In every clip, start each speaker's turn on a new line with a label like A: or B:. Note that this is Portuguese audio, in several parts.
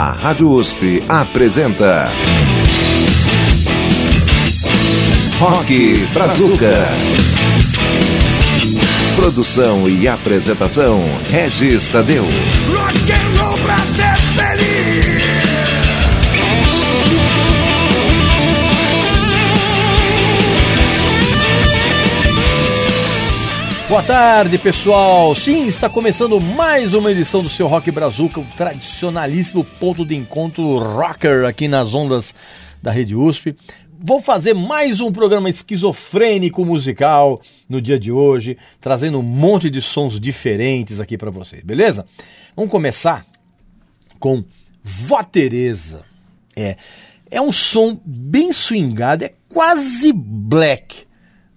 A: A Rádio USP apresenta. Rock Brazuca. Produção e apresentação: Regis Tadeu. Rock
B: Boa tarde, pessoal. Sim, está começando mais uma edição do seu Rock Brazuca, o tradicionalíssimo ponto de encontro rocker aqui nas ondas da Rede USP. Vou fazer mais um programa esquizofrênico musical no dia de hoje, trazendo um monte de sons diferentes aqui para vocês, beleza? Vamos começar com Vó Teresa. É, é um som bem swingado, é quase black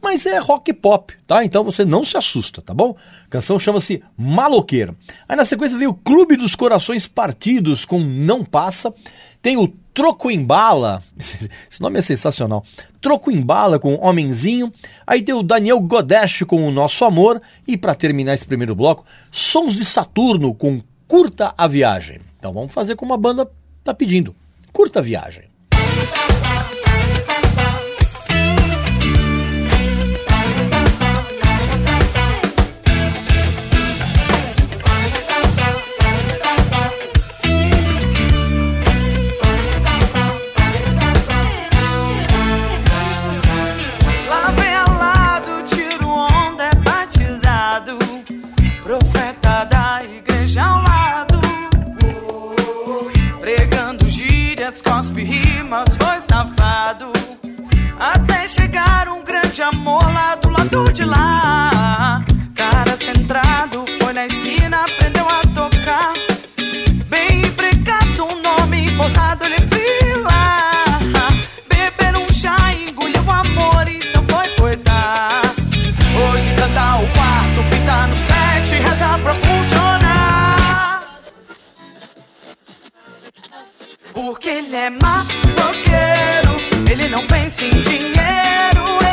B: mas é rock pop, tá? Então você não se assusta, tá bom? A canção chama-se Maloqueiro. Aí na sequência veio o Clube dos Corações Partidos com Não Passa. Tem o Troco em Bala, esse nome é sensacional. Troco em Bala com Homenzinho. Aí tem o Daniel Godesh com O Nosso Amor. E para terminar esse primeiro bloco, Sons de Saturno com Curta a Viagem. Então vamos fazer como a banda tá pedindo. Curta a Viagem.
C: foi safado. Até chegar um grande amor lá do lado de lá. Cara centrado, foi na esquina, aprendeu a
D: tocar. Bem empregado, um nome importado, ele frila. Beber um
E: chá, engoliu o amor, então foi coitar. Hoje canta o
F: quarto, pinta no sete, reza pra Porque ele é maloqueiro, ele não pensa em dinheiro.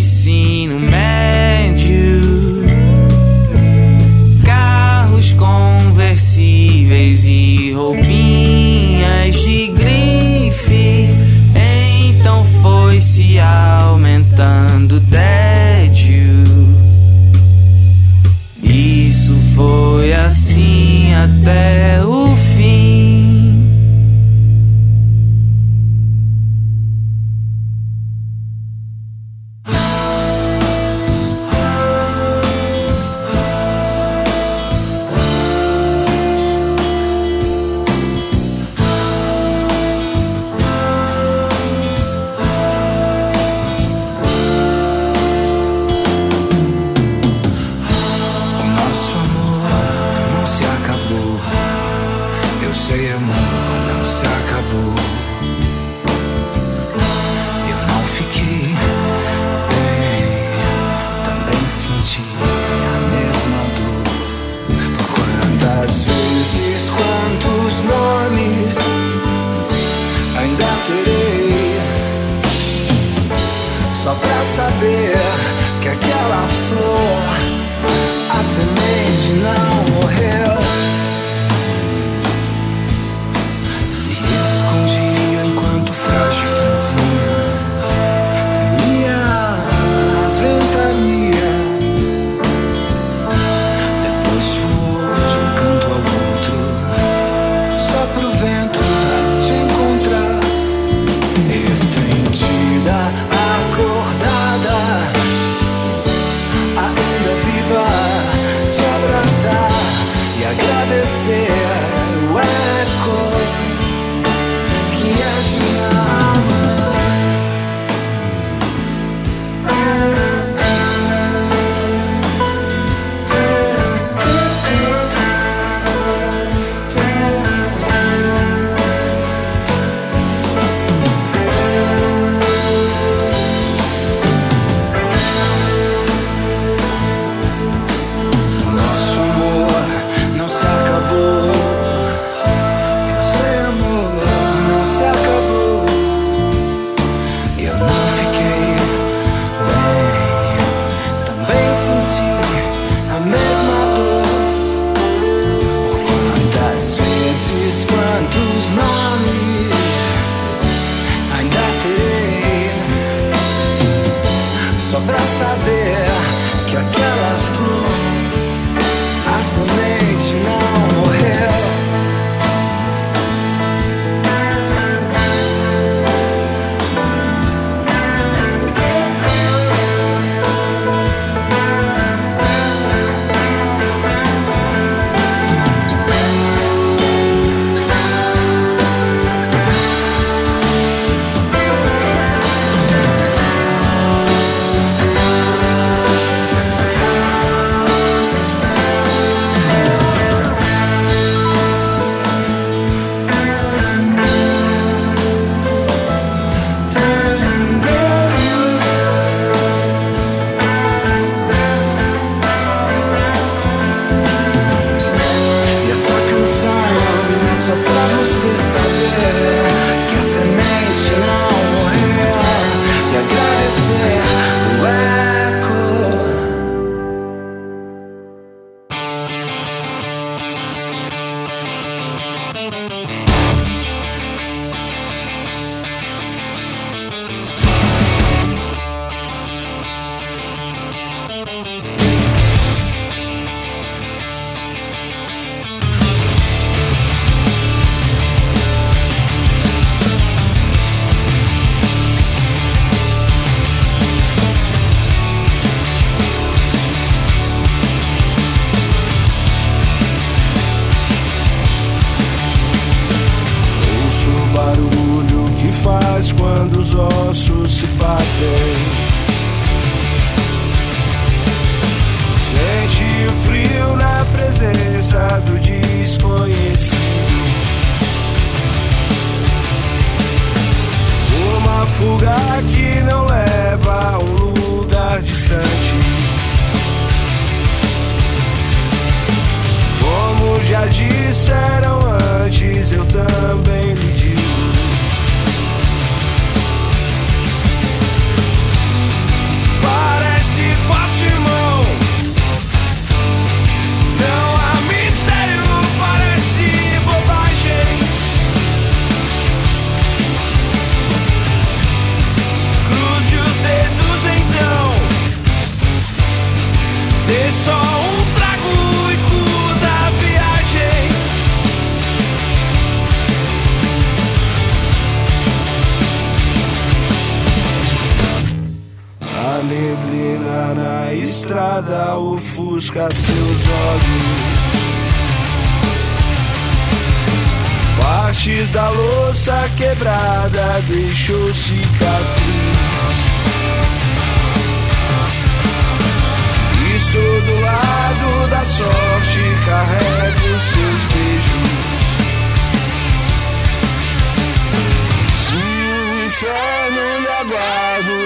F: sim.
D: Ofusca seus olhos. Partes da louça quebrada deixou cicatriz. Estou do lado da sorte, carrego seus beijos. Se o inferno lhe aguarda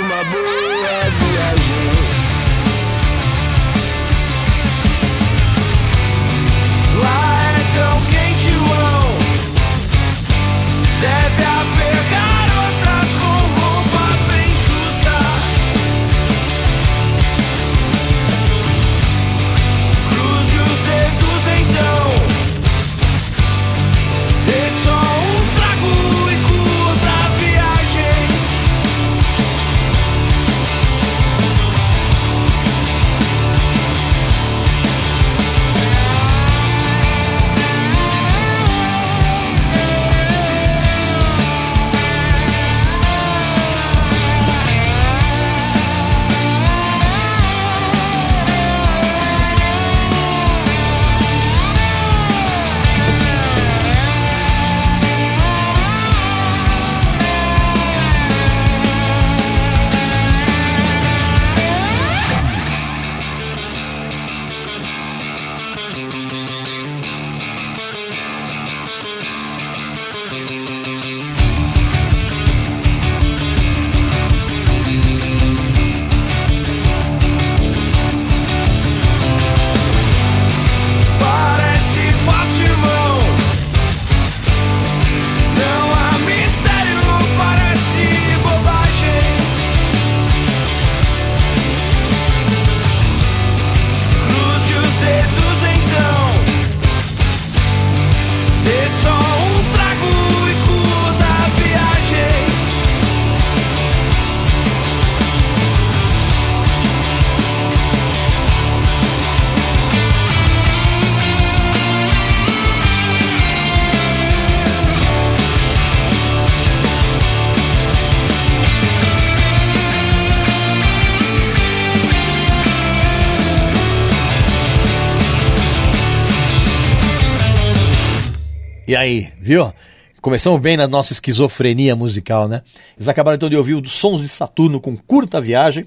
B: viu? Começamos bem na nossa esquizofrenia musical, né? Eles acabaram então de ouvir os Sons de Saturno com Curta Viagem.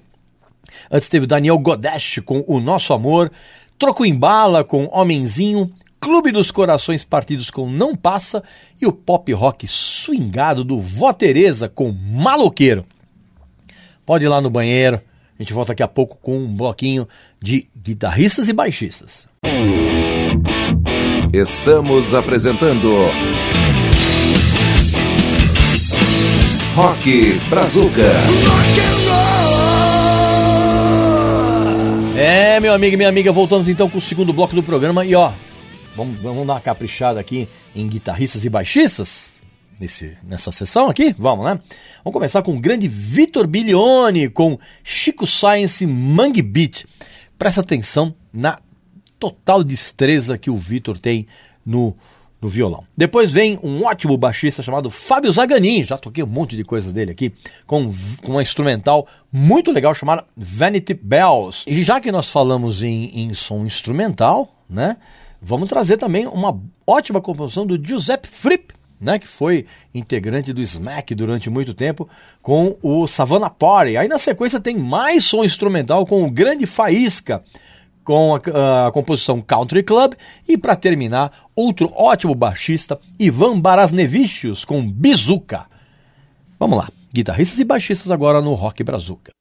B: Antes teve Daniel Godesh com O Nosso Amor. Troco em Bala com Homenzinho. Clube dos Corações Partidos com Não Passa. E o pop rock swingado do Vó Teresa com Maloqueiro. Pode ir lá no banheiro. A gente volta daqui a pouco com um bloquinho de guitarristas e baixistas.
A: Estamos apresentando Rock Brazuca.
B: É, meu amigo e minha amiga, voltamos então com o segundo bloco do programa e ó, vamos, vamos dar uma caprichada aqui em guitarristas e baixistas nesse, nessa sessão aqui? Vamos, né? Vamos começar com o grande Vitor Bilione com Chico Science Mangue Beat. Presta atenção na total destreza que o Vitor tem no, no violão. Depois vem um ótimo baixista chamado Fábio Zaganin, já toquei um monte de coisas dele aqui, com, com uma instrumental muito legal chamada Vanity Bells. E já que nós falamos em, em som instrumental, né, vamos trazer também uma ótima composição do Giuseppe Fripp, né, que foi integrante do Smack durante muito tempo, com o Savannah Party. Aí na sequência tem mais som instrumental com o grande Faísca, com a, a, composição Country Club e para terminar, outro ótimo baixista, Ivan Barasnevichus com Bizuca. Vamos lá, guitarristas e baixistas agora no Rock Brazuca.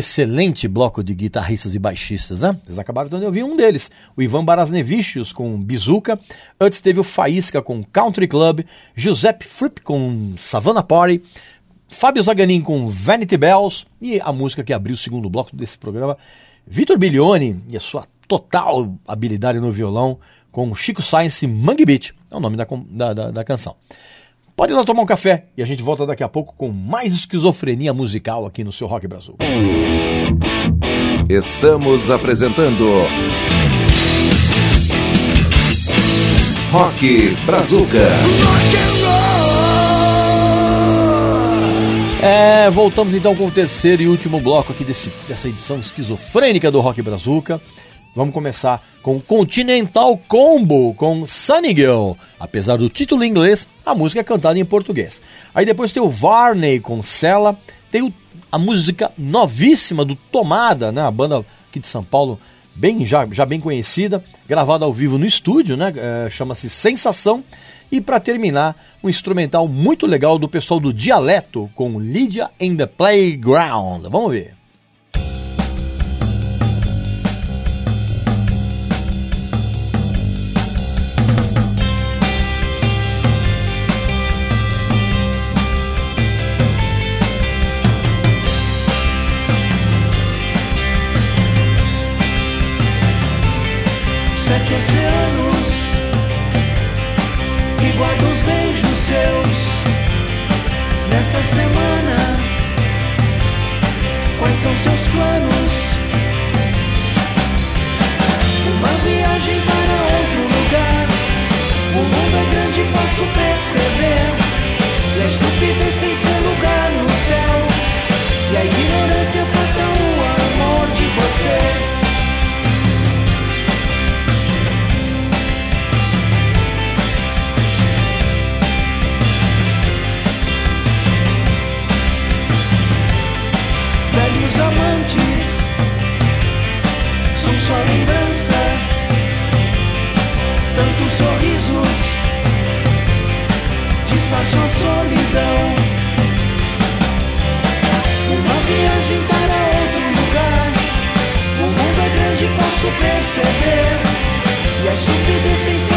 B: Excelente bloco de guitarristas e baixistas, né? Vocês acabaram de ouvir um deles, o Ivan Barasnevichus com Bizuca. Antes teve o Faísca com Country Club, Giuseppe Fripp com Savannah Party, Fábio Zaganin com Vanity Bells e a música que abriu o segundo bloco desse programa, Vitor Bilione e a sua total habilidade no violão com Chico Science Mangue Beat, é o nome da, da, da, da canção. Pode ir lá tomar um café e a gente volta daqui a pouco com mais esquizofrenia musical aqui no seu Rock Brasil.
A: Estamos apresentando Rock Brazuca.
B: É, voltamos então com o terceiro e último bloco aqui desse, dessa edição esquizofrênica do Rock Brazuca. Vamos começar com Continental Combo com Sunny Girl. Apesar do título em inglês, a música é cantada em português. Aí depois tem o Varney com Cella, tem o, a música novíssima do Tomada, né? A banda aqui de São Paulo, bem já, já bem conhecida, gravada ao vivo no estúdio, né? É, Chama-se Sensação. E para terminar, um instrumental muito legal do pessoal do Dialeto com Lydia in the Playground. Vamos ver.
G: sete oceanos e guardo os beijos seus nesta semana. Quais são seus planos? Uma viagem para outro lugar. O mundo é grande, posso perceber. E a estupidez tantos sorrisos Disfarçou solidão. Uma viagem para outro lugar O mundo é grande, posso perceber. E a estupidez tem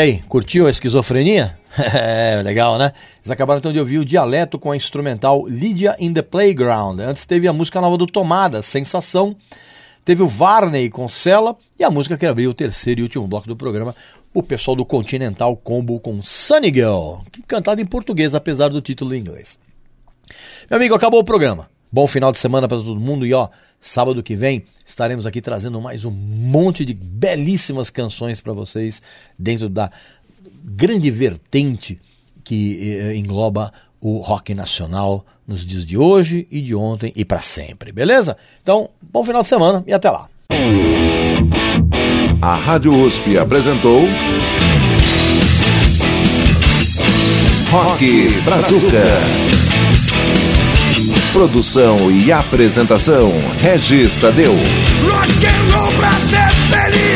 B: E aí, curtiu a esquizofrenia? É, legal, né? Eles acabaram então de ouvir o dialeto com a instrumental Lydia in the Playground. Antes teve a música nova do Tomada, Sensação. Teve o Varney com Cela e a música que abriu o terceiro e último bloco do programa, o pessoal do Continental Combo com Sunny Girl, que cantado em português, apesar do título em inglês. Meu amigo, acabou o programa. Bom final de semana para todo mundo e ó, sábado que vem estaremos aqui trazendo mais um monte de belíssimas canções para vocês dentro da grande vertente que eh, engloba o rock nacional nos dias de hoje e de ontem e para sempre, beleza? Então, bom final de semana e até lá.
A: A Rádio USP apresentou Rock Brazuca. Produção e apresentação Regis Tadeu.
C: Rock and roll pra ser feliz.